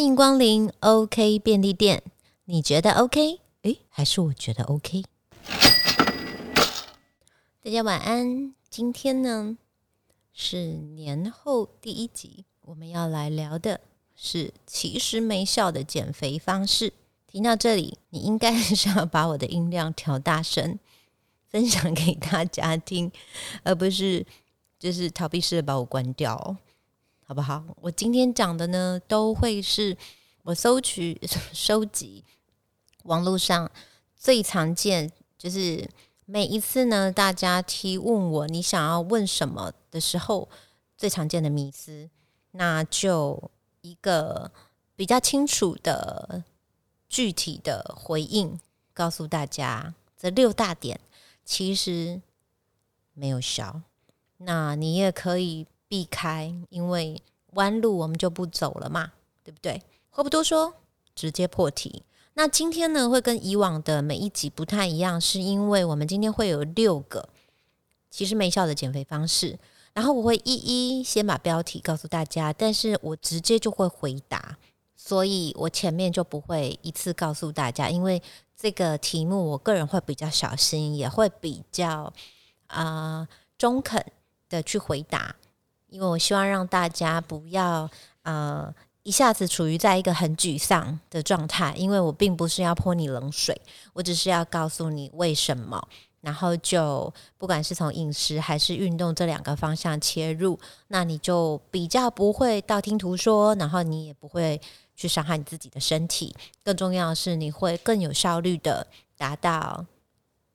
欢迎光临 OK 便利店，你觉得 OK？诶，还是我觉得 OK？大家晚安。今天呢是年后第一集，我们要来聊的是其实没效的减肥方式。听到这里，你应该是要把我的音量调大声，分享给大家听，而不是就是逃避式的把我关掉。好不好？我今天讲的呢，都会是我搜取、收集网络上最常见，就是每一次呢，大家提问我你想要问什么的时候，最常见的迷思，那就一个比较清楚的、具体的回应，告诉大家这六大点其实没有效。那你也可以。避开，因为弯路我们就不走了嘛，对不对？话不多说，直接破题。那今天呢，会跟以往的每一集不太一样，是因为我们今天会有六个其实没效的减肥方式，然后我会一一先把标题告诉大家，但是我直接就会回答，所以我前面就不会一次告诉大家，因为这个题目我个人会比较小心，也会比较啊中肯的去回答。因为我希望让大家不要呃一下子处于在一个很沮丧的状态，因为我并不是要泼你冷水，我只是要告诉你为什么，然后就不管是从饮食还是运动这两个方向切入，那你就比较不会道听途说，然后你也不会去伤害你自己的身体，更重要的是你会更有效率的达到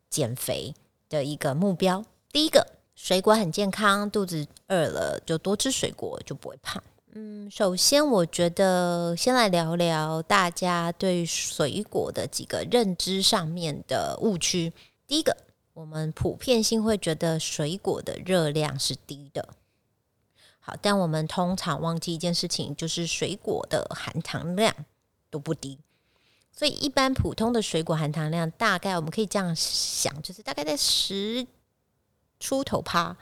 减肥的一个目标。第一个。水果很健康，肚子饿了就多吃水果，就不会胖。嗯，首先我觉得先来聊聊大家对水果的几个认知上面的误区。第一个，我们普遍性会觉得水果的热量是低的。好，但我们通常忘记一件事情，就是水果的含糖量都不低。所以一般普通的水果含糖量大概我们可以这样想，就是大概在十。出头趴，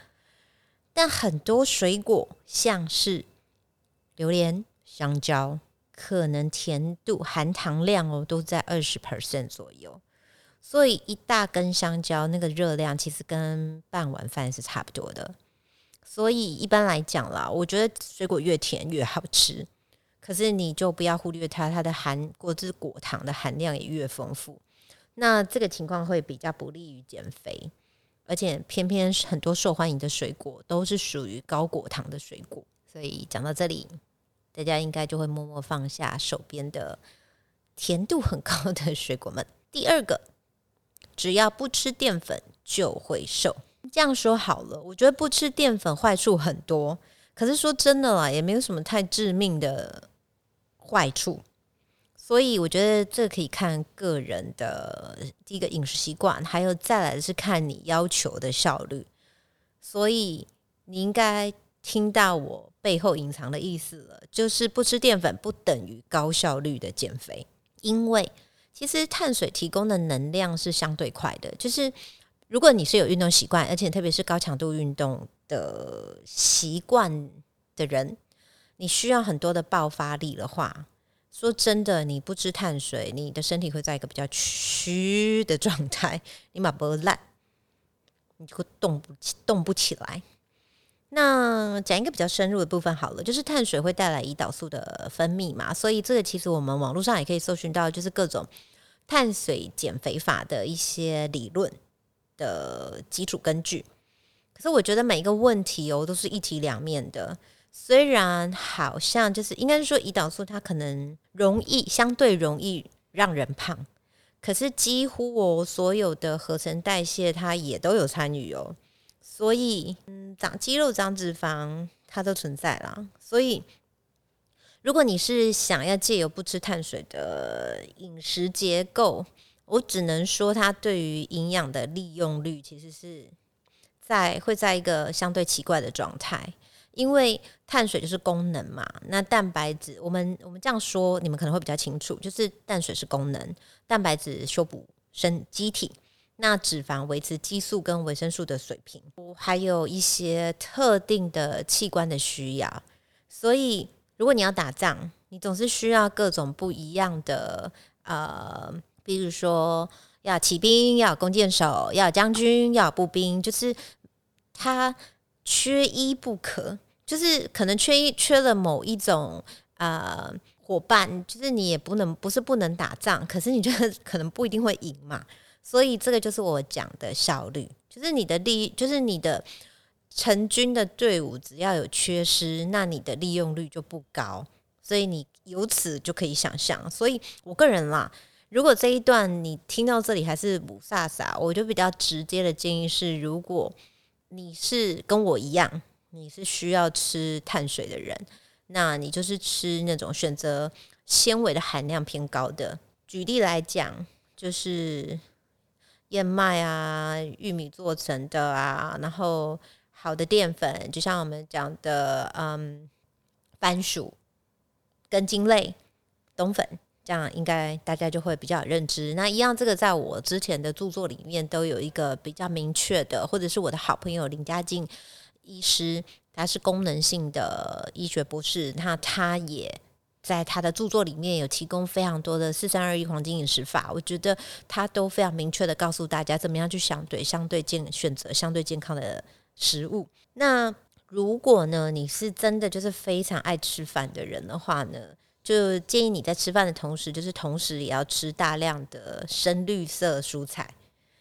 但很多水果，像是榴莲、香蕉，可能甜度、含糖量哦，都在二十 percent 左右。所以一大根香蕉那个热量，其实跟半碗饭是差不多的。所以一般来讲啦，我觉得水果越甜越好吃。可是你就不要忽略它，它的含果汁果糖的含量也越丰富。那这个情况会比较不利于减肥。而且偏偏很多受欢迎的水果都是属于高果糖的水果，所以讲到这里，大家应该就会默默放下手边的甜度很高的水果们。第二个，只要不吃淀粉就会瘦，这样说好了。我觉得不吃淀粉坏处很多，可是说真的啦，也没有什么太致命的坏处。所以我觉得这可以看个人的第一个饮食习惯，还有再来的是看你要求的效率。所以你应该听到我背后隐藏的意思了，就是不吃淀粉不等于高效率的减肥，因为其实碳水提供的能量是相对快的。就是如果你是有运动习惯，而且特别是高强度运动的习惯的人，你需要很多的爆发力的话。说真的，你不吃碳水，你的身体会在一个比较虚的状态，你马不烂，你就会动不起，动不起来。那讲一个比较深入的部分好了，就是碳水会带来胰岛素的分泌嘛，所以这个其实我们网络上也可以搜寻到，就是各种碳水减肥法的一些理论的基础根据。可是我觉得每一个问题哦，都是一体两面的。虽然好像就是应该是说胰岛素它可能容易相对容易让人胖，可是几乎我所有的合成代谢它也都有参与哦，所以嗯长肌肉长脂肪它都存在啦。所以如果你是想要借由不吃碳水的饮食结构，我只能说它对于营养的利用率其实是在会在一个相对奇怪的状态。因为碳水就是功能嘛，那蛋白质，我们我们这样说，你们可能会比较清楚，就是碳水是功能，蛋白质修补生机体，那脂肪维持激素跟维生素的水平，还有一些特定的器官的需要，所以如果你要打仗，你总是需要各种不一样的呃，比如说要骑兵，要弓箭手，要将军，要步兵，就是它缺一不可，就是可能缺一缺了某一种呃伙伴，就是你也不能不是不能打仗，可是你觉得可能不一定会赢嘛，所以这个就是我讲的效率，就是你的利，就是你的。成军的队伍只要有缺失，那你的利用率就不高，所以你由此就可以想象。所以我个人啦，如果这一段你听到这里还是不飒飒，我就比较直接的建议是：如果你是跟我一样，你是需要吃碳水的人，那你就是吃那种选择纤维的含量偏高的。举例来讲，就是燕麦啊、玉米做成的啊，然后。好的淀粉，就像我们讲的，嗯，番薯、根茎类、冬粉，这样应该大家就会比较有认知。那一样，这个在我之前的著作里面都有一个比较明确的，或者是我的好朋友林家静医师，他是功能性的医学博士，那他也在他的著作里面有提供非常多的四三二一黄金饮食法，我觉得他都非常明确的告诉大家怎么样去相对相对健选择相对健康的。食物。那如果呢，你是真的就是非常爱吃饭的人的话呢，就建议你在吃饭的同时，就是同时也要吃大量的深绿色蔬菜，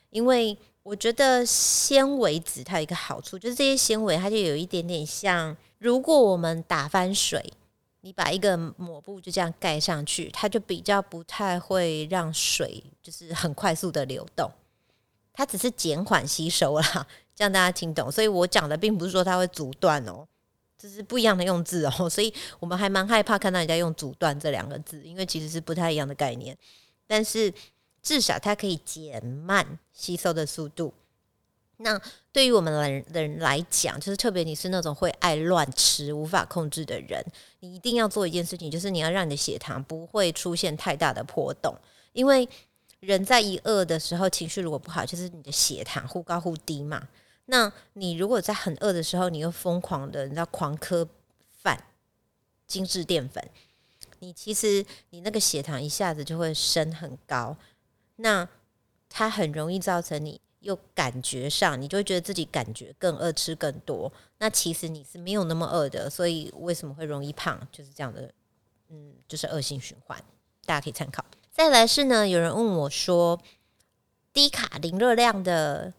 因为我觉得纤维纸它有一个好处，就是这些纤维它就有一点点像，如果我们打翻水，你把一个抹布就这样盖上去，它就比较不太会让水就是很快速的流动，它只是减缓吸收啦。让大家听懂，所以我讲的并不是说它会阻断哦，这是不一样的用字哦，所以我们还蛮害怕看到人家用阻断这两个字，因为其实是不太一样的概念。但是至少它可以减慢吸收的速度。那对于我们人人来讲，就是特别你是那种会爱乱吃、无法控制的人，你一定要做一件事情，就是你要让你的血糖不会出现太大的波动，因为人在一饿的时候，情绪如果不好，就是你的血糖忽高忽低嘛。那你如果在很饿的时候，你又疯狂的，你知道狂磕饭、精致淀粉，你其实你那个血糖一下子就会升很高，那它很容易造成你又感觉上，你就会觉得自己感觉更饿，吃更多。那其实你是没有那么饿的，所以为什么会容易胖，就是这样的，嗯，就是恶性循环，大家可以参考。再来是呢，有人问我说，低卡零热量的。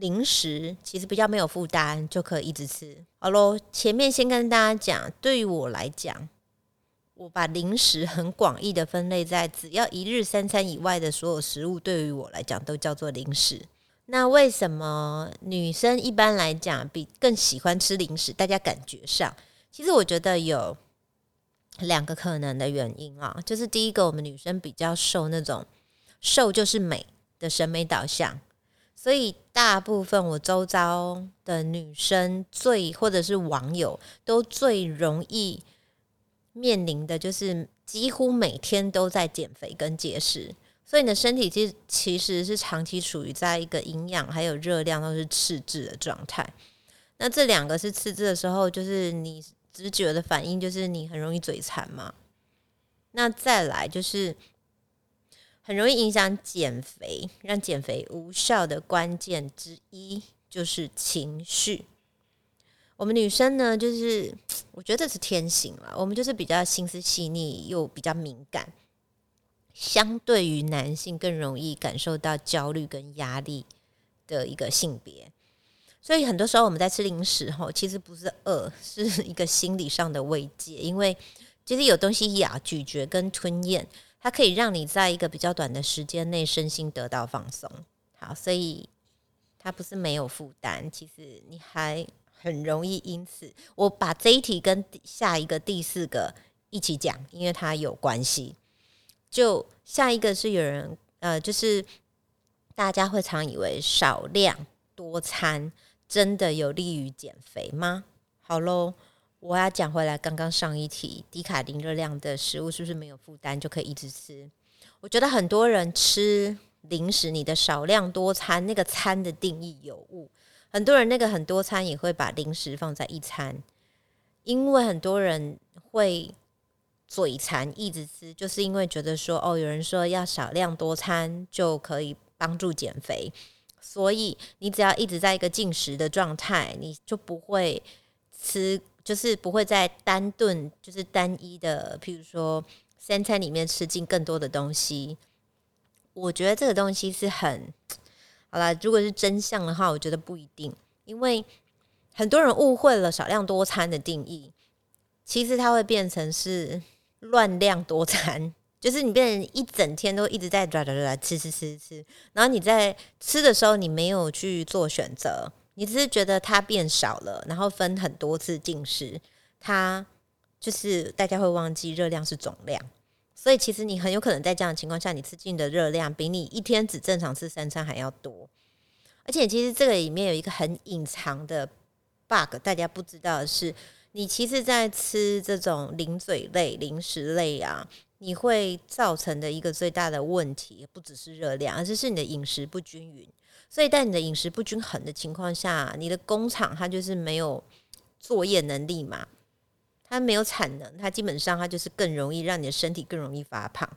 零食其实比较没有负担，就可以一直吃。好喽，前面先跟大家讲，对于我来讲，我把零食很广义的分类在只要一日三餐以外的所有食物，对于我来讲都叫做零食。那为什么女生一般来讲比更喜欢吃零食？大家感觉上，其实我觉得有两个可能的原因啊，就是第一个，我们女生比较受那种瘦就是美的审美导向。所以，大部分我周遭的女生最或者是网友都最容易面临的就是几乎每天都在减肥跟节食，所以你的身体其实其实是长期处于在一个营养还有热量都是赤字的状态。那这两个是赤字的时候，就是你直觉的反应就是你很容易嘴馋嘛。那再来就是。很容易影响减肥，让减肥无效的关键之一就是情绪。我们女生呢，就是我觉得是天性了，我们就是比较心思细腻又比较敏感，相对于男性更容易感受到焦虑跟压力的一个性别。所以很多时候我们在吃零食后，其实不是饿，是一个心理上的慰藉，因为其实有东西咬、咀嚼跟吞咽。它可以让你在一个比较短的时间内身心得到放松，好，所以它不是没有负担，其实你还很容易因此，我把这一题跟下一个第四个一起讲，因为它有关系。就下一个是有人呃，就是大家会常以为少量多餐真的有利于减肥吗？好喽。我要讲回来，刚刚上一题，低卡零热量的食物是不是没有负担就可以一直吃？我觉得很多人吃零食，你的少量多餐那个餐的定义有误。很多人那个很多餐也会把零食放在一餐，因为很多人会嘴馋一直吃，就是因为觉得说哦，有人说要少量多餐就可以帮助减肥，所以你只要一直在一个进食的状态，你就不会吃，就是不会在单顿就是单一的，譬如说三餐里面吃进更多的东西。我觉得这个东西是很好啦，如果是真相的话，我觉得不一定，因为很多人误会了少量多餐的定义。其实它会变成是乱量多餐，就是你变成一整天都一直在抓抓抓吃吃吃吃，然后你在吃的时候你没有去做选择，你只是觉得它变少了，然后分很多次进食，它就是大家会忘记热量是总量，所以其实你很有可能在这样的情况下，你吃进的热量比你一天只正常吃三餐还要多，而且其实这个里面有一个很隐藏的 bug，大家不知道的是。你其实，在吃这种零嘴类、零食类啊，你会造成的一个最大的问题，不只是热量，而是是你的饮食不均匀。所以在你的饮食不均衡的情况下，你的工厂它就是没有作业能力嘛，它没有产能，它基本上它就是更容易让你的身体更容易发胖。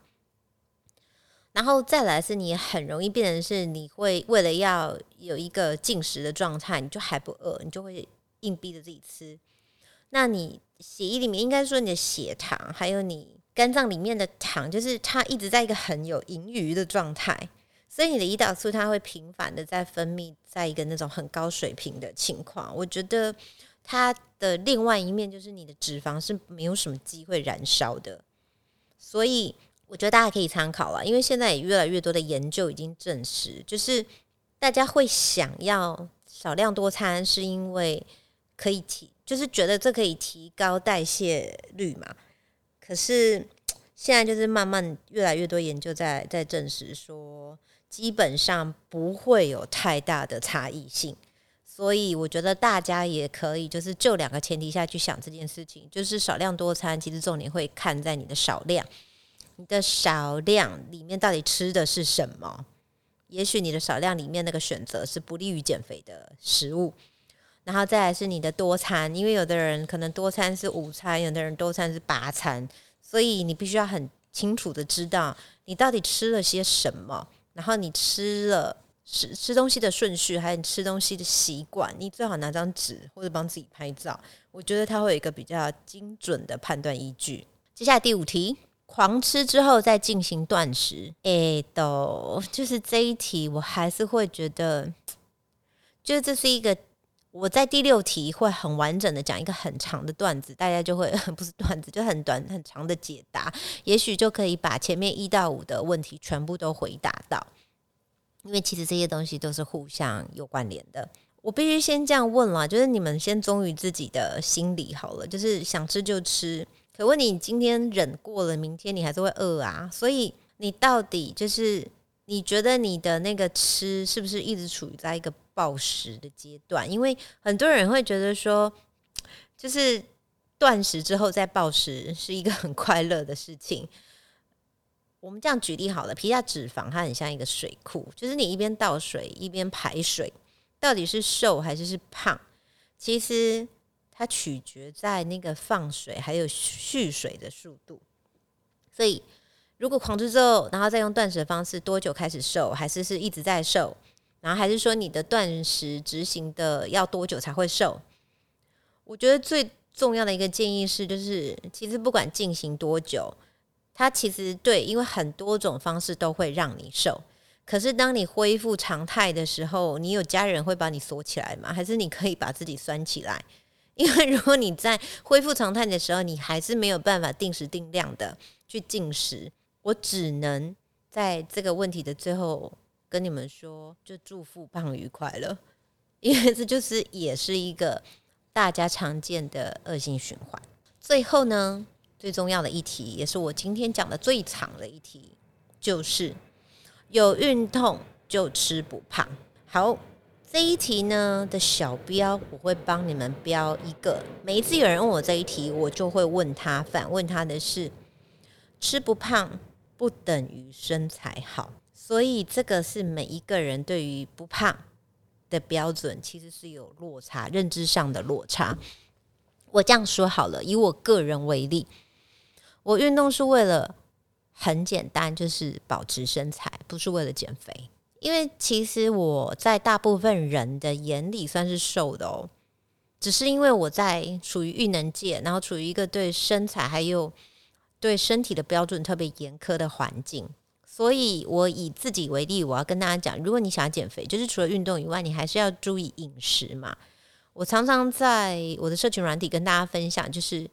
然后再来是你很容易变成是，你会为了要有一个进食的状态，你就还不饿，你就会硬逼着自己吃。那你血液里面应该说你的血糖，还有你肝脏里面的糖，就是它一直在一个很有盈余的状态，所以你的胰岛素它会频繁的在分泌，在一个那种很高水平的情况。我觉得它的另外一面就是你的脂肪是没有什么机会燃烧的，所以我觉得大家可以参考了，因为现在也越来越多的研究已经证实，就是大家会想要少量多餐，是因为可以提。就是觉得这可以提高代谢率嘛？可是现在就是慢慢越来越多研究在在证实说，基本上不会有太大的差异性。所以我觉得大家也可以就是就两个前提下去想这件事情，就是少量多餐，其实重点会看在你的少量，你的少量里面到底吃的是什么？也许你的少量里面那个选择是不利于减肥的食物。然后再来是你的多餐，因为有的人可能多餐是午餐，有的人多餐是八餐，所以你必须要很清楚的知道你到底吃了些什么，然后你吃了吃吃东西的顺序，还有你吃东西的习惯，你最好拿张纸或者帮自己拍照，我觉得它会有一个比较精准的判断依据。接下来第五题，狂吃之后再进行断食，诶，都就是这一题，我还是会觉得，就是这是一个。我在第六题会很完整的讲一个很长的段子，大家就会 不是段子，就很短很长的解答，也许就可以把前面一到五的问题全部都回答到。因为其实这些东西都是互相有关联的。我必须先这样问了，就是你们先忠于自己的心理好了，就是想吃就吃。可问你今天忍过了，明天你还是会饿啊，所以你到底就是你觉得你的那个吃是不是一直处于在一个？暴食的阶段，因为很多人会觉得说，就是断食之后再暴食是一个很快乐的事情。我们这样举例好了，皮下脂肪它很像一个水库，就是你一边倒水一边排水，到底是瘦还是是胖，其实它取决在那个放水还有蓄水的速度。所以，如果狂吃之后，然后再用断食的方式，多久开始瘦，还是是一直在瘦？然后还是说你的断食执行的要多久才会瘦？我觉得最重要的一个建议是，就是其实不管进行多久，它其实对，因为很多种方式都会让你瘦。可是当你恢复常态的时候，你有家人会把你锁起来吗？还是你可以把自己拴起来？因为如果你在恢复常态的时候，你还是没有办法定时定量的去进食，我只能在这个问题的最后。跟你们说，就祝福胖愉快了，因为这就是也是一个大家常见的恶性循环。最后呢，最重要的一题，也是我今天讲的最长的一题，就是有运动就吃不胖。好，这一题呢的小标我会帮你们标一个。每一次有人问我这一题，我就会问他，反问他的是：吃不胖不等于身材好。所以这个是每一个人对于不胖的标准，其实是有落差，认知上的落差。我这样说好了，以我个人为例，我运动是为了很简单，就是保持身材，不是为了减肥。因为其实我在大部分人的眼里算是瘦的哦，只是因为我在处于育能界，然后处于一个对身材还有对身体的标准特别严苛的环境，所以我以自己为例，我要跟大家讲，如果你想要减肥，就是除了运动以外，你还是要注意饮食嘛。我常常在我的社群软体跟大家分享，就是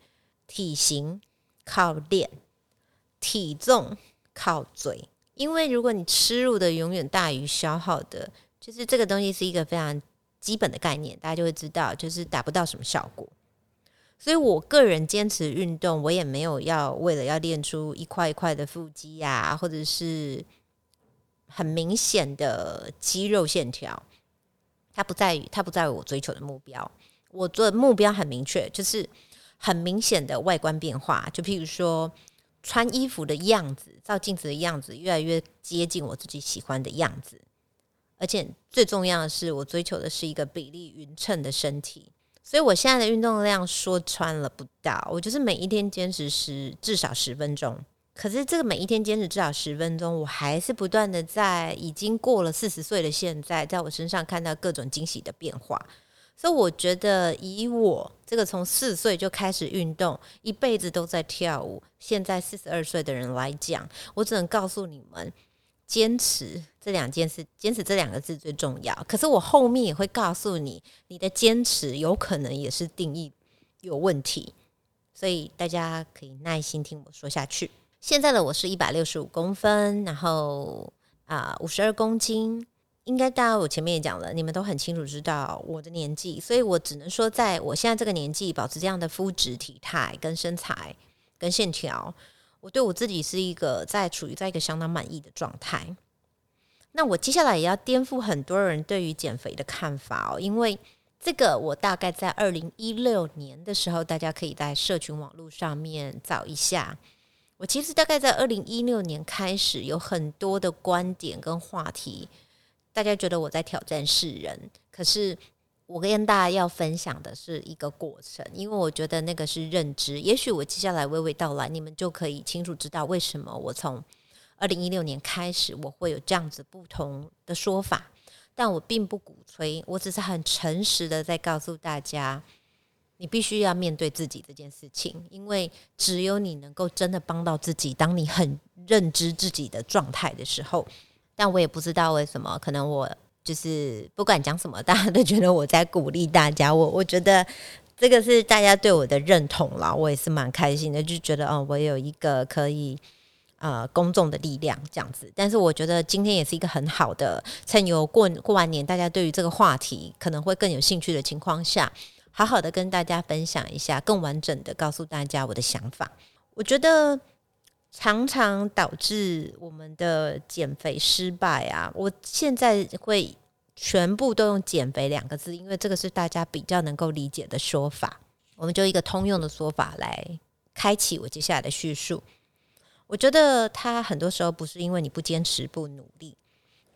体型靠练，体重靠嘴。因为如果你吃入的永远大于消耗的，就是这个东西是一个非常基本的概念，大家就会知道，就是达不到什么效果。所以我个人坚持运动，我也没有要为了要练出一块一块的腹肌呀，或者是很明显的肌肉线条，它不在于它不在于我追求的目标。我做的目标很明确，就是很明显的外观变化，就譬如说。穿衣服的样子，照镜子的样子，越来越接近我自己喜欢的样子。而且最重要的是，我追求的是一个比例匀称的身体。所以我现在的运动量说穿了不大，我就是每一天坚持十至少十分钟。可是这个每一天坚持至少十分钟，我还是不断的在已经过了四十岁的现在，在我身上看到各种惊喜的变化。所以我觉得，以我这个从四岁就开始运动，一辈子都在跳舞，现在四十二岁的人来讲，我只能告诉你们，坚持这两件事，坚持这两个字最重要。可是我后面也会告诉你，你的坚持有可能也是定义有问题，所以大家可以耐心听我说下去。现在的我是一百六十五公分，然后啊五十二公斤。应该大家我前面也讲了，你们都很清楚知道我的年纪，所以我只能说，在我现在这个年纪，保持这样的肤质、体态跟身材跟线条，我对我自己是一个在处于在一个相当满意的状态。那我接下来也要颠覆很多人对于减肥的看法哦，因为这个我大概在二零一六年的时候，大家可以在社群网络上面找一下。我其实大概在二零一六年开始有很多的观点跟话题。大家觉得我在挑战世人，可是我跟大家要分享的是一个过程，因为我觉得那个是认知。也许我接下来娓娓道来，你们就可以清楚知道为什么我从二零一六年开始我会有这样子不同的说法。但我并不鼓吹，我只是很诚实的在告诉大家，你必须要面对自己这件事情，因为只有你能够真的帮到自己。当你很认知自己的状态的时候。但我也不知道为什么，可能我就是不管讲什么，大家都觉得我在鼓励大家。我我觉得这个是大家对我的认同啦，我也是蛮开心的，就觉得哦，我有一个可以呃公众的力量这样子。但是我觉得今天也是一个很好的，趁有过过完年，大家对于这个话题可能会更有兴趣的情况下，好好的跟大家分享一下，更完整的告诉大家我的想法。我觉得。常常导致我们的减肥失败啊！我现在会全部都用“减肥”两个字，因为这个是大家比较能够理解的说法。我们就一个通用的说法来开启我接下来的叙述。我觉得它很多时候不是因为你不坚持、不努力，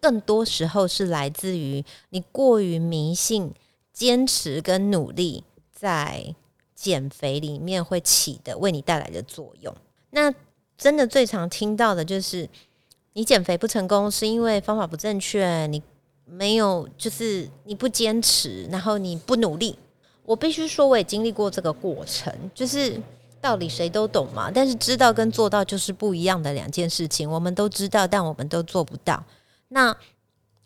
更多时候是来自于你过于迷信坚持跟努力在减肥里面会起的为你带来的作用。那真的最常听到的就是你减肥不成功，是因为方法不正确，你没有就是你不坚持，然后你不努力。我必须说，我也经历过这个过程，就是道理谁都懂嘛，但是知道跟做到就是不一样的两件事情。我们都知道，但我们都做不到。那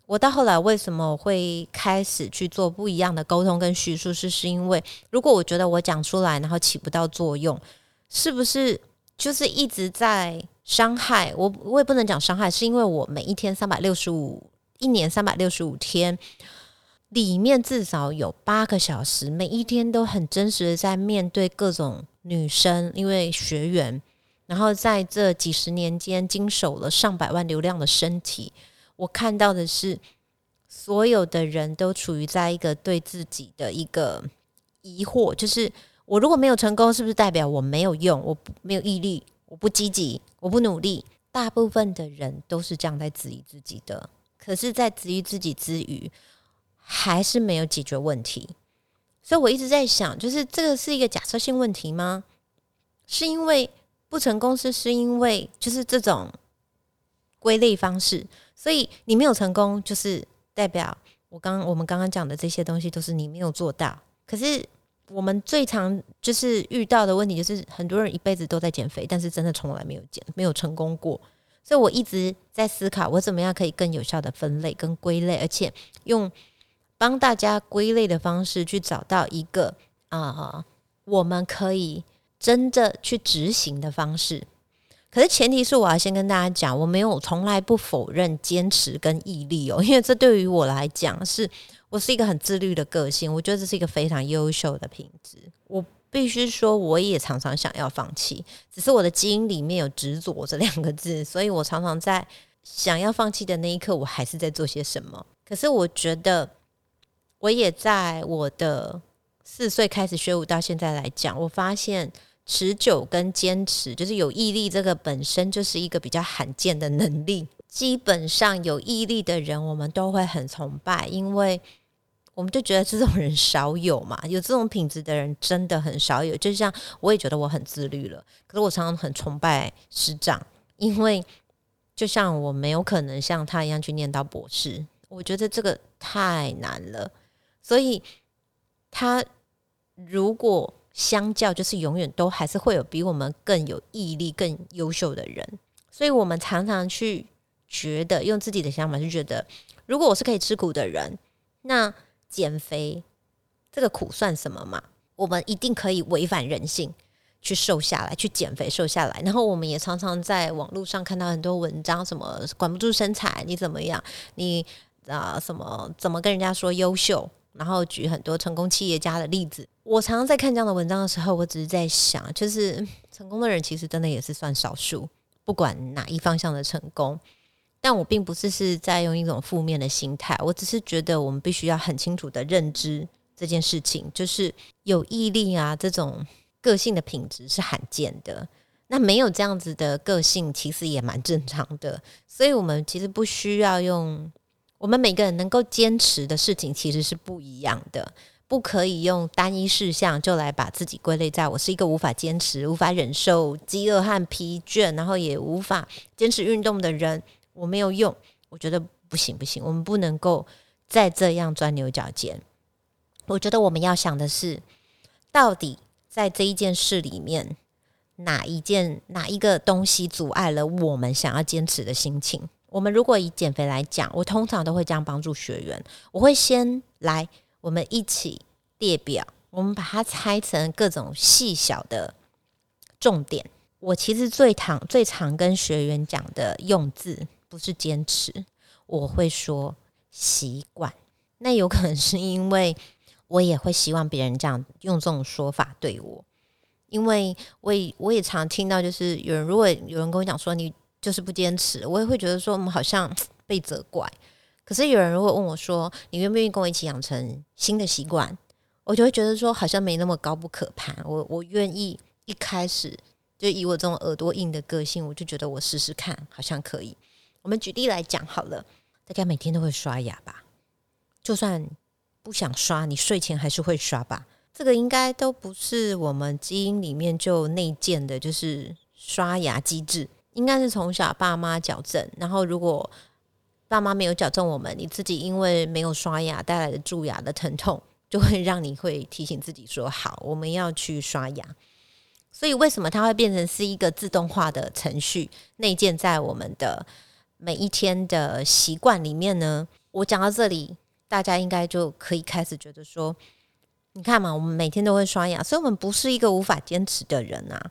我到后来为什么会开始去做不一样的沟通跟叙述？是是因为如果我觉得我讲出来，然后起不到作用，是不是？就是一直在伤害我，我也不能讲伤害，是因为我每一天三百六十五，一年三百六十五天里面至少有八个小时，每一天都很真实的在面对各种女生，因为学员，然后在这几十年间经手了上百万流量的身体，我看到的是所有的人都处于在一个对自己的一个疑惑，就是。我如果没有成功，是不是代表我没有用？我没有毅力，我不积极，我不努力。大部分的人都是这样在质疑自己的。可是，在质疑自己之余，还是没有解决问题。所以我一直在想，就是这个是一个假设性问题吗？是因为不成功，是是因为就是这种归类方式，所以你没有成功，就是代表我刚我们刚刚讲的这些东西都是你没有做到。可是我们最常就是遇到的问题，就是很多人一辈子都在减肥，但是真的从来没有减，没有成功过。所以我一直在思考，我怎么样可以更有效的分类跟归类，而且用帮大家归类的方式去找到一个啊，我们可以真的去执行的方式。可是前提是我要先跟大家讲，我没有从来不否认坚持跟毅力哦，因为这对于我来讲是。我是一个很自律的个性，我觉得这是一个非常优秀的品质。我必须说，我也常常想要放弃，只是我的基因里面有执着这两个字，所以我常常在想要放弃的那一刻，我还是在做些什么。可是我觉得，我也在我的四岁开始学舞到现在来讲，我发现持久跟坚持，就是有毅力，这个本身就是一个比较罕见的能力。基本上有毅力的人，我们都会很崇拜，因为我们就觉得这种人少有嘛。有这种品质的人真的很少有。就像我也觉得我很自律了，可是我常常很崇拜师长，因为就像我没有可能像他一样去念到博士，我觉得这个太难了。所以他如果相较，就是永远都还是会有比我们更有毅力、更优秀的人。所以我们常常去。觉得用自己的想法就觉得，如果我是可以吃苦的人，那减肥这个苦算什么嘛？我们一定可以违反人性去瘦下来，去减肥瘦下来。然后我们也常常在网络上看到很多文章，什么管不住身材，你怎么样？你啊，什么怎么跟人家说优秀？然后举很多成功企业家的例子。我常常在看这样的文章的时候，我只是在想，就是 成功的人其实真的也是算少数，不管哪一方向的成功。但我并不是是在用一种负面的心态，我只是觉得我们必须要很清楚的认知这件事情，就是有毅力啊这种个性的品质是罕见的。那没有这样子的个性，其实也蛮正常的。所以，我们其实不需要用我们每个人能够坚持的事情，其实是不一样的。不可以用单一事项就来把自己归类在我是一个无法坚持、无法忍受饥饿和疲倦，然后也无法坚持运动的人。我没有用，我觉得不行不行，我们不能够再这样钻牛角尖。我觉得我们要想的是，到底在这一件事里面，哪一件哪一个东西阻碍了我们想要坚持的心情？我们如果以减肥来讲，我通常都会这样帮助学员，我会先来，我们一起列表，我们把它拆成各种细小的重点。我其实最常最常跟学员讲的用字。不是坚持，我会说习惯。那有可能是因为我也会希望别人这样用这种说法对我，因为我也我也常听到，就是有人如果有人跟我讲说你就是不坚持，我也会觉得说我们好像 被责怪。可是有人如果问我说你愿不愿意跟我一起养成新的习惯，我就会觉得说好像没那么高不可攀。我我愿意一开始就以我这种耳朵硬的个性，我就觉得我试试看，好像可以。我们举例来讲好了，大家每天都会刷牙吧？就算不想刷，你睡前还是会刷吧？这个应该都不是我们基因里面就内建的，就是刷牙机制，应该是从小爸妈矫正。然后如果爸妈没有矫正我们，你自己因为没有刷牙带来的蛀牙的疼痛，就会 让你会提醒自己说：“好，我们要去刷牙。”所以为什么它会变成是一个自动化的程序内建在我们的？每一天的习惯里面呢，我讲到这里，大家应该就可以开始觉得说，你看嘛，我们每天都会刷牙，所以我们不是一个无法坚持的人啊，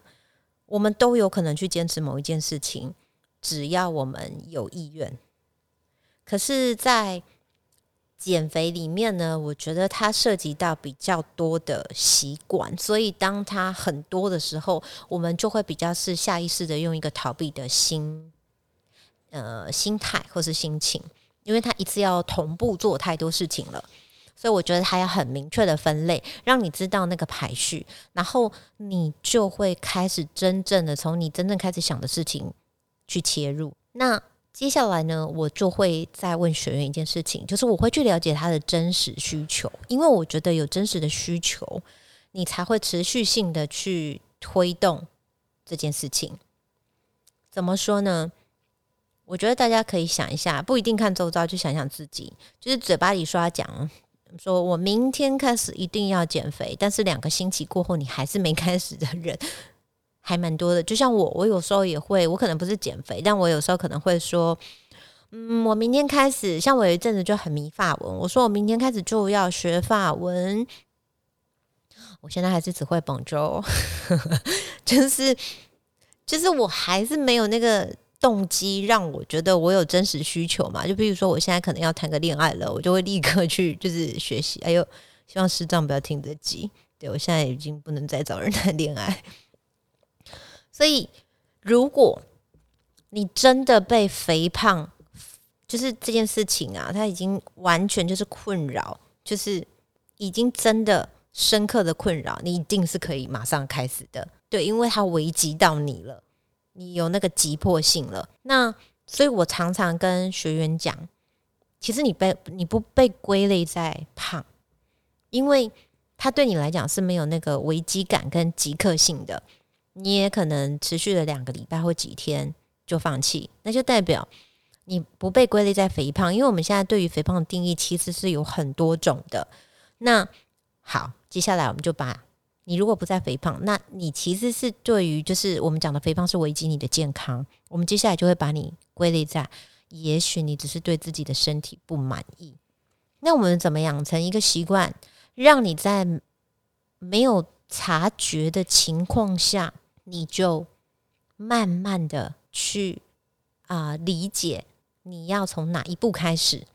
我们都有可能去坚持某一件事情，只要我们有意愿。可是，在减肥里面呢，我觉得它涉及到比较多的习惯，所以当它很多的时候，我们就会比较是下意识的用一个逃避的心。呃，心态或是心情，因为他一次要同步做太多事情了，所以我觉得他要很明确的分类，让你知道那个排序，然后你就会开始真正的从你真正开始想的事情去切入。那接下来呢，我就会再问学员一件事情，就是我会去了解他的真实需求，因为我觉得有真实的需求，你才会持续性的去推动这件事情。怎么说呢？我觉得大家可以想一下，不一定看周遭，就想想自己，就是嘴巴里说讲，说我明天开始一定要减肥，但是两个星期过后你还是没开始的人。还蛮多的，就像我，我有时候也会，我可能不是减肥，但我有时候可能会说，嗯，我明天开始，像我有一阵子就很迷法文，我说我明天开始就要学法文，我现在还是只会本周，就是就是我还是没有那个动机让我觉得我有真实需求嘛，就比如说我现在可能要谈个恋爱了，我就会立刻去就是学习，哎呦，希望师长不要听得急，对我现在已经不能再找人谈恋爱。所以，如果你真的被肥胖，就是这件事情啊，它已经完全就是困扰，就是已经真的深刻的困扰，你一定是可以马上开始的。对，因为它危及到你了，你有那个急迫性了。那所以我常常跟学员讲，其实你被你不被归类在胖，因为它对你来讲是没有那个危机感跟即刻性的。你也可能持续了两个礼拜或几天就放弃，那就代表你不被归类在肥胖。因为我们现在对于肥胖的定义其实是有很多种的。那好，接下来我们就把你如果不再肥胖，那你其实是对于就是我们讲的肥胖是危及你的健康。我们接下来就会把你归类在，也许你只是对自己的身体不满意。那我们怎么养成一个习惯，让你在没有察觉的情况下？你就慢慢的去啊理解你要从哪一步开始，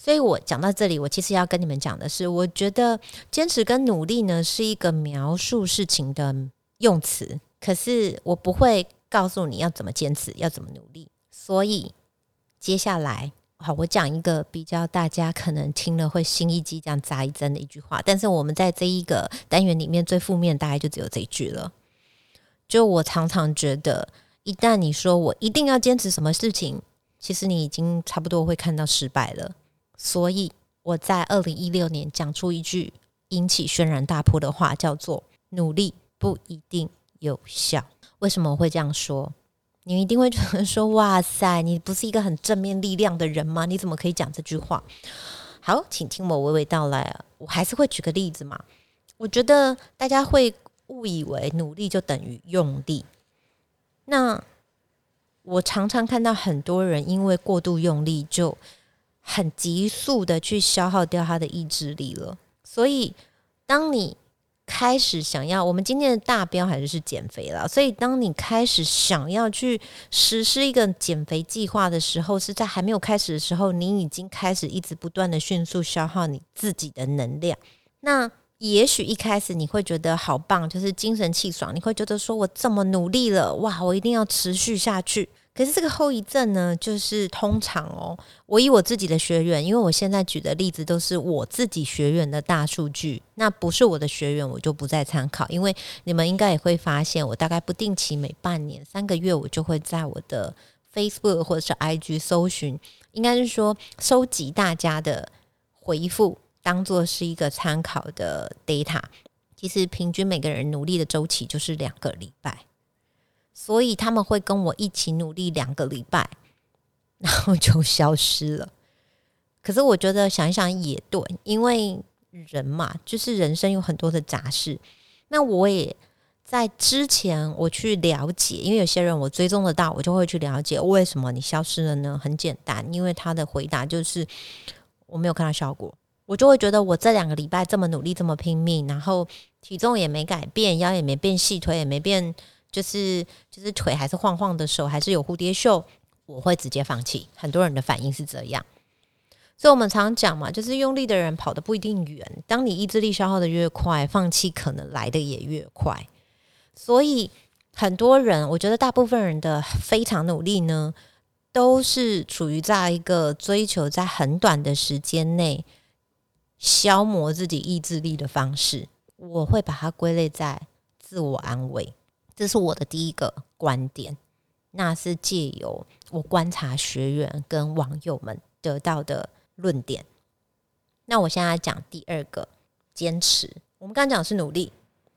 所以我讲到这里，我其实要跟你们讲的是，我觉得坚持跟努力呢是一个描述事情的用词，可是我不会告诉你要怎么坚持，要怎么努力。所以接下来，好，我讲一个比较大家可能听了会心一激、这样扎一针的一句话，但是我们在这一个单元里面最负面，大概就只有这一句了。就我常常觉得，一旦你说我一定要坚持什么事情，其实你已经差不多会看到失败了。所以我在二零一六年讲出一句引起轩然大波的话，叫做“努力不一定有效”。为什么我会这样说？你一定会觉得说：“哇塞，你不是一个很正面力量的人吗？你怎么可以讲这句话？”好，请听我娓娓道来！我还是会举个例子嘛。我觉得大家会。误以为努力就等于用力，那我常常看到很多人因为过度用力，就很急速的去消耗掉他的意志力了。所以，当你开始想要，我们今天的大标还是是减肥了。所以，当你开始想要去实施一个减肥计划的时候，是在还没有开始的时候，你已经开始一直不断的迅速消耗你自己的能量。那也许一开始你会觉得好棒，就是精神气爽，你会觉得说我这么努力了，哇，我一定要持续下去。可是这个后遗症呢，就是通常哦，我以我自己的学员，因为我现在举的例子都是我自己学员的大数据，那不是我的学员，我就不再参考。因为你们应该也会发现，我大概不定期每半年、三个月，我就会在我的 Facebook 或者是 IG 搜寻，应该是说收集大家的回复。当做是一个参考的 data，其实平均每个人努力的周期就是两个礼拜，所以他们会跟我一起努力两个礼拜，然后就消失了。可是我觉得想一想也对，因为人嘛，就是人生有很多的杂事。那我也在之前我去了解，因为有些人我追踪得到，我就会去了解为什么你消失了呢？很简单，因为他的回答就是我没有看到效果。我就会觉得，我这两个礼拜这么努力，这么拼命，然后体重也没改变，腰也没变细，腿也没变，就是就是腿还是晃晃的，手还是有蝴蝶袖，我会直接放弃。很多人的反应是这样，所以我们常讲嘛，就是用力的人跑得不一定远。当你意志力消耗的越快，放弃可能来的也越快。所以很多人，我觉得大部分人的非常努力呢，都是处于在一个追求在很短的时间内。消磨自己意志力的方式，我会把它归类在自我安慰，这是我的第一个观点。那是借由我观察学员跟网友们得到的论点。那我现在讲第二个，坚持。我们刚刚讲的是努力，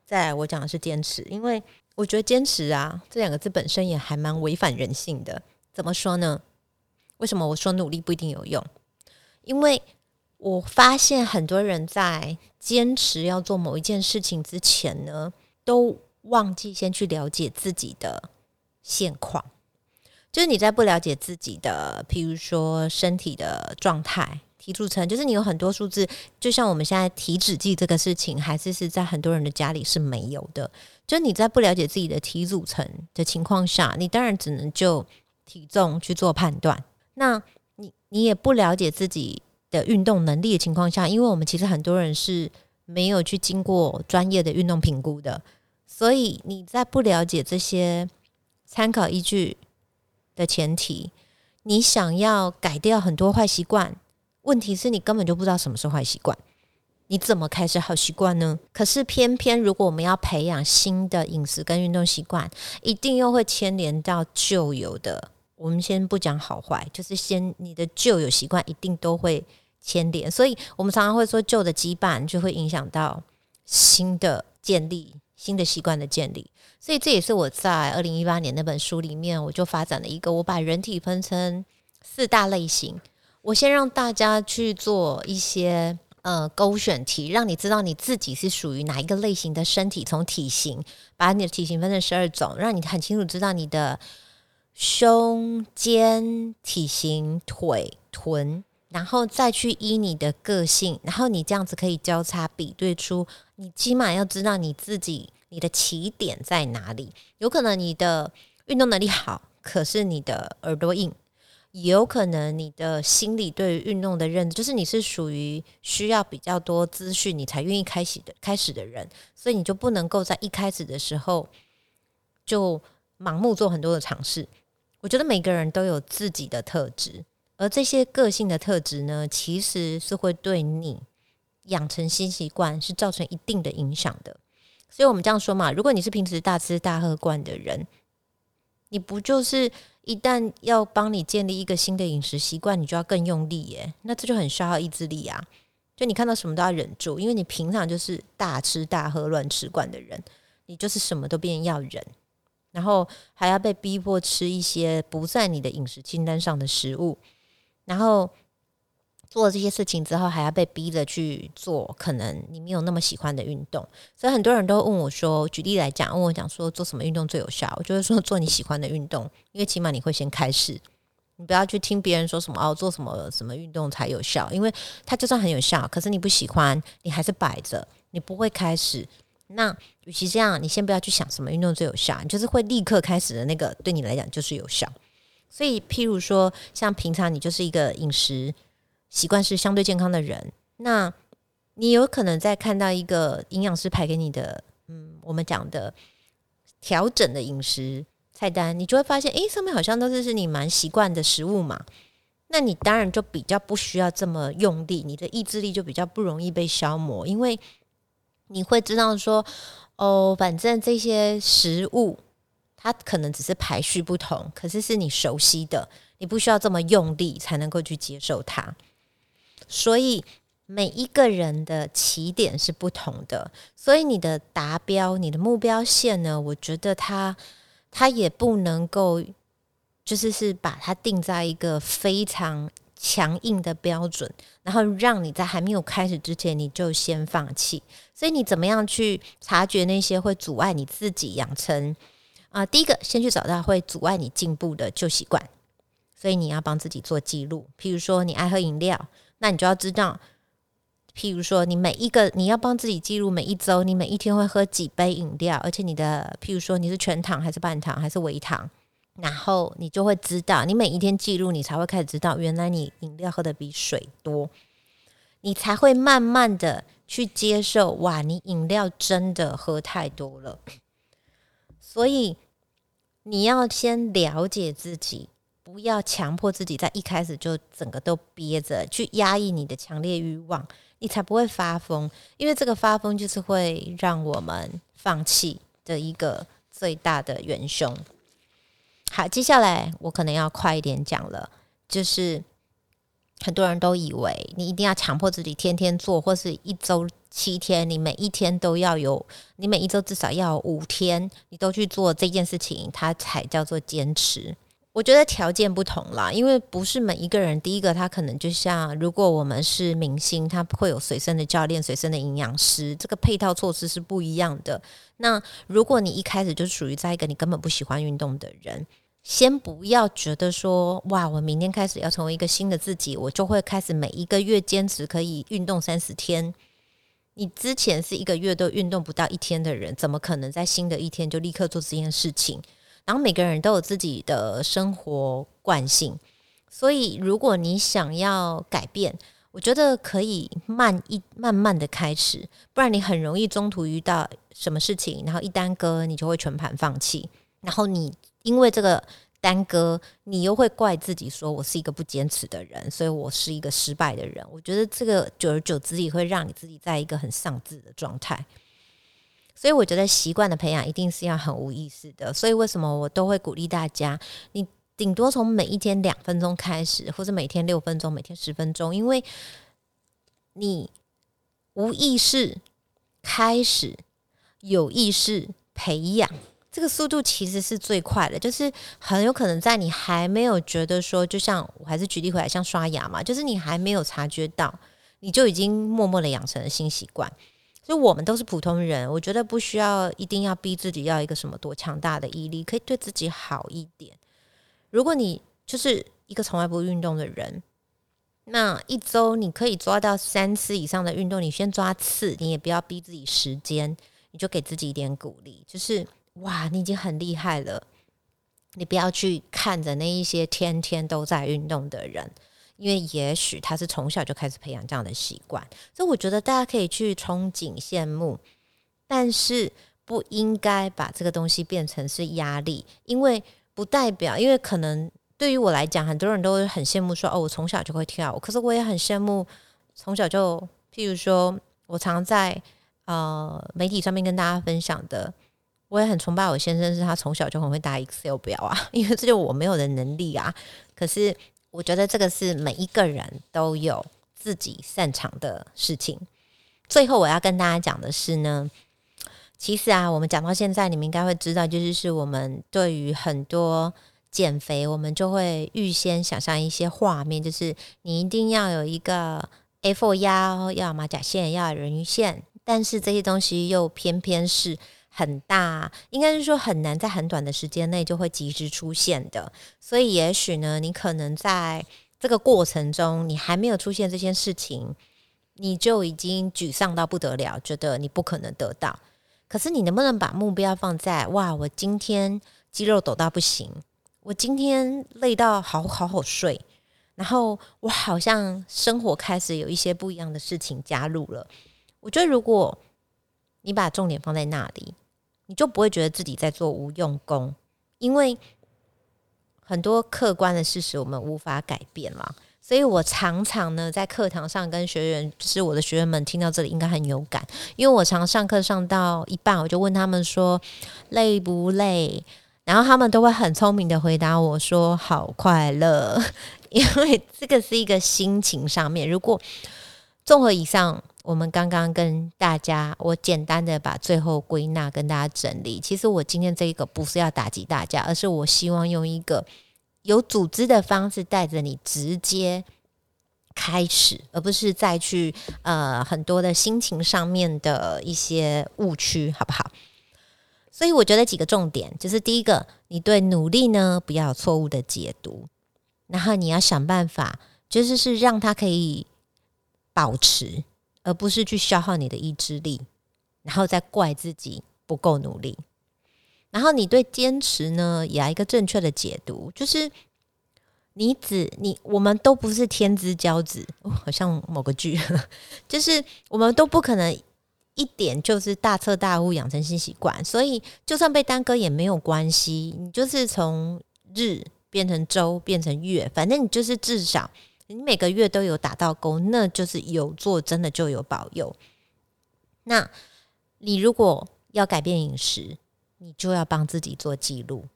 再来我讲的是坚持，因为我觉得坚持啊这两个字本身也还蛮违反人性的。怎么说呢？为什么我说努力不一定有用？因为我发现很多人在坚持要做某一件事情之前呢，都忘记先去了解自己的现况。就是你在不了解自己的，譬如说身体的状态。体组成就是你有很多数字，就像我们现在体脂计这个事情，还是是在很多人的家里是没有的。就是你在不了解自己的体组成的情况下，你当然只能就体重去做判断。那你你也不了解自己的运动能力的情况下，因为我们其实很多人是没有去经过专业的运动评估的，所以你在不了解这些参考依据的前提，你想要改掉很多坏习惯。问题是你根本就不知道什么是坏习惯，你怎么开始好习惯呢？可是偏偏如果我们要培养新的饮食跟运动习惯，一定又会牵连到旧有的。我们先不讲好坏，就是先你的旧有习惯一定都会牵连，所以我们常常会说旧的羁绊就会影响到新的建立、新的习惯的建立。所以这也是我在二零一八年那本书里面，我就发展了一个，我把人体分成四大类型。我先让大家去做一些呃勾选题，让你知道你自己是属于哪一个类型的身体。从体型，把你的体型分成十二种，让你很清楚知道你的胸肩体型、腿臀，然后再去依你的个性，然后你这样子可以交叉比对出，你起码要知道你自己你的起点在哪里。有可能你的运动能力好，可是你的耳朵硬。有可能你的心理对于运动的认知，就是你是属于需要比较多资讯，你才愿意开始的开始的人，所以你就不能够在一开始的时候就盲目做很多的尝试。我觉得每个人都有自己的特质，而这些个性的特质呢，其实是会对你养成新习惯是造成一定的影响的。所以我们这样说嘛，如果你是平时大吃大喝惯的人，你不就是？一旦要帮你建立一个新的饮食习惯，你就要更用力耶，那这就很消耗意志力啊！就你看到什么都要忍住，因为你平常就是大吃大喝、乱吃惯的人，你就是什么都变要忍，然后还要被逼迫吃一些不在你的饮食清单上的食物，然后。做了这些事情之后，还要被逼着去做可能你没有那么喜欢的运动，所以很多人都问我说：“举例来讲，问我讲说做什么运动最有效？”我就会说做你喜欢的运动，因为起码你会先开始。你不要去听别人说什么哦，做什么什么运动才有效，因为它就算很有效，可是你不喜欢，你还是摆着，你不会开始。那与其这样，你先不要去想什么运动最有效，你就是会立刻开始的那个，对你来讲就是有效。所以，譬如说，像平常你就是一个饮食。习惯是相对健康的人，那你有可能在看到一个营养师排给你的，嗯，我们讲的调整的饮食菜单，你就会发现，诶，上面好像都是是你蛮习惯的食物嘛。那你当然就比较不需要这么用力，你的意志力就比较不容易被消磨，因为你会知道说，哦，反正这些食物它可能只是排序不同，可是是你熟悉的，你不需要这么用力才能够去接受它。所以每一个人的起点是不同的，所以你的达标、你的目标线呢？我觉得它它也不能够，就是是把它定在一个非常强硬的标准，然后让你在还没有开始之前你就先放弃。所以你怎么样去察觉那些会阻碍你自己养成啊？第一个，先去找到会阻碍你进步的旧习惯，所以你要帮自己做记录。譬如说，你爱喝饮料。那你就要知道，譬如说，你每一个你要帮自己记录每一周，你每一天会喝几杯饮料，而且你的譬如说你是全糖还是半糖还是微糖，然后你就会知道，你每一天记录，你才会开始知道，原来你饮料喝的比水多，你才会慢慢的去接受，哇，你饮料真的喝太多了，所以你要先了解自己。不要强迫自己在一开始就整个都憋着，去压抑你的强烈欲望，你才不会发疯。因为这个发疯就是会让我们放弃的一个最大的元凶。好，接下来我可能要快一点讲了，就是很多人都以为你一定要强迫自己天天做，或是一周七天，你每一天都要有，你每一周至少要五天，你都去做这件事情，它才叫做坚持。我觉得条件不同啦，因为不是每一个人。第一个，他可能就像如果我们是明星，他会有随身的教练、随身的营养师，这个配套措施是不一样的。那如果你一开始就属于在一个你根本不喜欢运动的人，先不要觉得说哇，我明天开始要成为一个新的自己，我就会开始每一个月坚持可以运动三十天。你之前是一个月都运动不到一天的人，怎么可能在新的一天就立刻做这件事情？然后每个人都有自己的生活惯性，所以如果你想要改变，我觉得可以慢一慢慢的开始，不然你很容易中途遇到什么事情，然后一耽搁，你就会全盘放弃。然后你因为这个耽搁，你又会怪自己说我是一个不坚持的人，所以我是一个失败的人。我觉得这个久而久之也会让你自己在一个很丧志的状态。所以我觉得习惯的培养一定是要很无意识的。所以为什么我都会鼓励大家，你顶多从每一天两分钟开始，或者每天六分钟，每天十分钟，因为你无意识开始，有意识培养，这个速度其实是最快的。就是很有可能在你还没有觉得说，就像我还是举例回来，像刷牙嘛，就是你还没有察觉到，你就已经默默的养成了新习惯。所以我们都是普通人，我觉得不需要一定要逼自己要一个什么多强大的毅力，可以对自己好一点。如果你就是一个从来不运动的人，那一周你可以抓到三次以上的运动，你先抓次，你也不要逼自己时间，你就给自己一点鼓励，就是哇，你已经很厉害了。你不要去看着那一些天天都在运动的人。因为也许他是从小就开始培养这样的习惯，所以我觉得大家可以去憧憬、羡慕，但是不应该把这个东西变成是压力，因为不代表，因为可能对于我来讲，很多人都很羡慕说，哦，我从小就会跳舞，可是我也很羡慕从小就，譬如说，我常在呃媒体上面跟大家分享的，我也很崇拜我先生，是他从小就很会打 Excel 表啊，因为这就我没有的能力啊，可是。我觉得这个是每一个人都有自己擅长的事情。最后我要跟大家讲的是呢，其实啊，我们讲到现在，你们应该会知道，就是是我们对于很多减肥，我们就会预先想象一些画面，就是你一定要有一个 A4 腰，要马甲线，要人鱼线，但是这些东西又偏偏是。很大，应该是说很难在很短的时间内就会及时出现的，所以也许呢，你可能在这个过程中，你还没有出现这件事情，你就已经沮丧到不得了，觉得你不可能得到。可是你能不能把目标放在哇，我今天肌肉抖到不行，我今天累到好好好睡，然后我好像生活开始有一些不一样的事情加入了。我觉得如果你把重点放在那里。你就不会觉得自己在做无用功，因为很多客观的事实我们无法改变啦。所以我常常呢在课堂上跟学员，就是我的学员们听到这里应该很有感，因为我常上课上到一半，我就问他们说累不累，然后他们都会很聪明的回答我说好快乐，因为这个是一个心情上面。如果综合以上。我们刚刚跟大家，我简单的把最后归纳跟大家整理。其实我今天这一个不是要打击大家，而是我希望用一个有组织的方式带着你直接开始，而不是再去呃很多的心情上面的一些误区，好不好？所以我觉得几个重点，就是第一个，你对努力呢不要错误的解读，然后你要想办法，就是是让它可以保持。而不是去消耗你的意志力，然后再怪自己不够努力。然后你对坚持呢，也要一个正确的解读，就是你只你我们都不是天之骄子，好像某个剧，就是我们都不可能一点就是大彻大悟养成新习惯。所以就算被耽搁也没有关系，你就是从日变成周变成月，反正你就是至少。你每个月都有打到勾，那就是有做，真的就有保佑。那你如果要改变饮食，你就要帮自己做记录。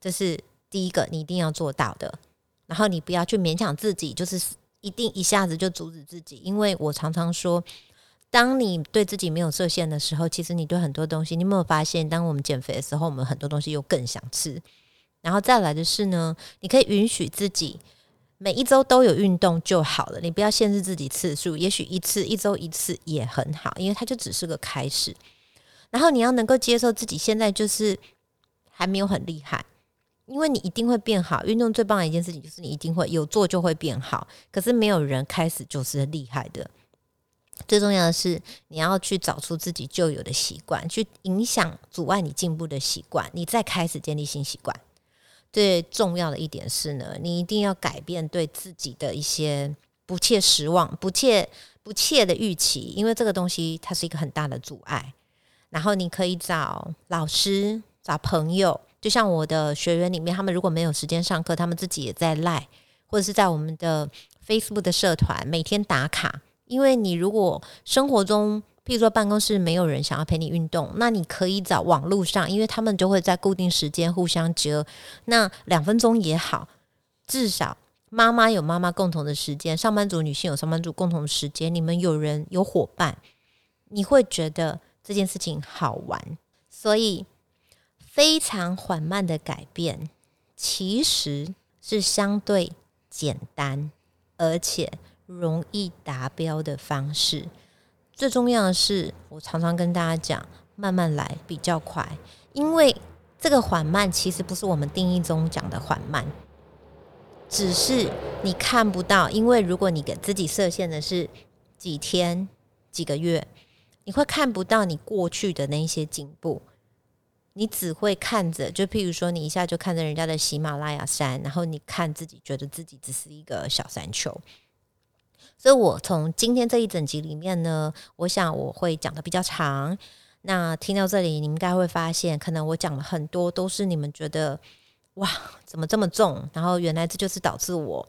这是第一个你一定要做到的。然后你不要去勉强自己，就是一定一下子就阻止自己，因为我常常说，当你对自己没有设限的时候，其实你对很多东西，你有没有发现，当我们减肥的时候，我们很多东西又更想吃。然后再来的是呢，你可以允许自己每一周都有运动就好了，你不要限制自己次数，也许一次一周一次也很好，因为它就只是个开始。然后你要能够接受自己现在就是还没有很厉害。因为你一定会变好，运动最棒的一件事情就是你一定会有做就会变好。可是没有人开始就是厉害的。最重要的是你要去找出自己旧有的习惯，去影响阻碍你进步的习惯，你再开始建立新习惯。最重要的一点是呢，你一定要改变对自己的一些不切实望、不切不切的预期，因为这个东西它是一个很大的阻碍。然后你可以找老师、找朋友。就像我的学员里面，他们如果没有时间上课，他们自己也在赖，或者是在我们的 Facebook 的社团每天打卡。因为你如果生活中，譬如说办公室没有人想要陪你运动，那你可以找网络上，因为他们就会在固定时间互相折。那两分钟也好，至少妈妈有妈妈共同的时间，上班族女性有上班族共同的时间，你们有人有伙伴，你会觉得这件事情好玩，所以。非常缓慢的改变，其实是相对简单而且容易达标的方式。最重要的是，我常常跟大家讲，慢慢来比较快。因为这个缓慢其实不是我们定义中讲的缓慢，只是你看不到。因为如果你给自己设限的是几天、几个月，你会看不到你过去的那些进步。你只会看着，就譬如说，你一下就看着人家的喜马拉雅山，然后你看自己，觉得自己只是一个小山丘。所以我从今天这一整集里面呢，我想我会讲的比较长。那听到这里，你们应该会发现，可能我讲了很多都是你们觉得哇，怎么这么重？然后原来这就是导致我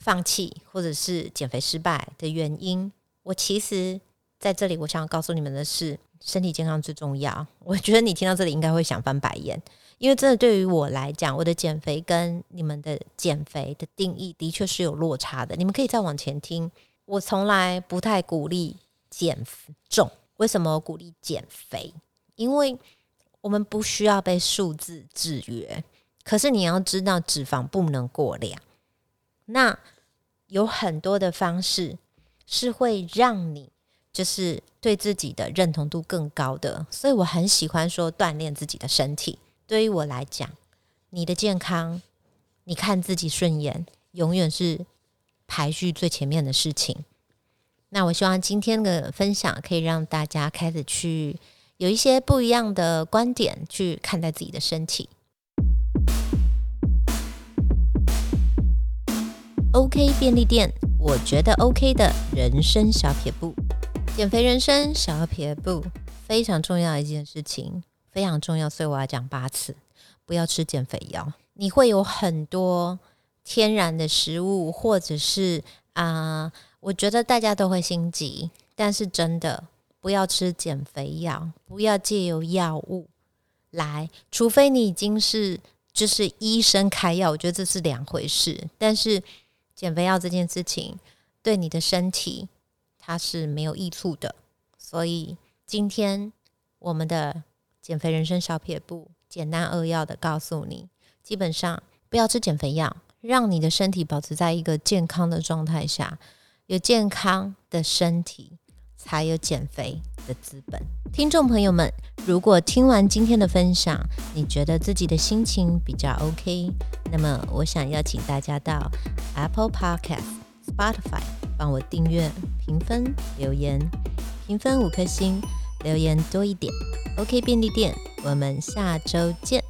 放弃或者是减肥失败的原因。我其实在这里，我想要告诉你们的是。身体健康最重要。我觉得你听到这里应该会想翻白眼，因为真的对于我来讲，我的减肥跟你们的减肥的定义的确是有落差的。你们可以再往前听，我从来不太鼓励减重。为什么鼓励减肥？因为我们不需要被数字制约。可是你要知道，脂肪不能过量。那有很多的方式是会让你。就是对自己的认同度更高的，所以我很喜欢说锻炼自己的身体。对于我来讲，你的健康，你看自己顺眼，永远是排序最前面的事情。那我希望今天的分享可以让大家开始去有一些不一样的观点去看待自己的身体。OK 便利店，我觉得 OK 的人生小撇步。减肥人生小撇步，非常重要一件事情，非常重要，所以我要讲八次。不要吃减肥药，你会有很多天然的食物，或者是啊，我觉得大家都会心急，但是真的不要吃减肥药，不要借由药物来，除非你已经是就是医生开药，我觉得这是两回事。但是减肥药这件事情对你的身体。它是没有益处的，所以今天我们的减肥人生小撇步，简单扼要的告诉你，基本上不要吃减肥药，让你的身体保持在一个健康的状态下，有健康的身体，才有减肥的资本。听众朋友们，如果听完今天的分享，你觉得自己的心情比较 OK，那么我想邀请大家到 Apple Podcast。Spotify，帮我订阅、评分、留言，评分五颗星，留言多一点。OK 便利店，我们下周见。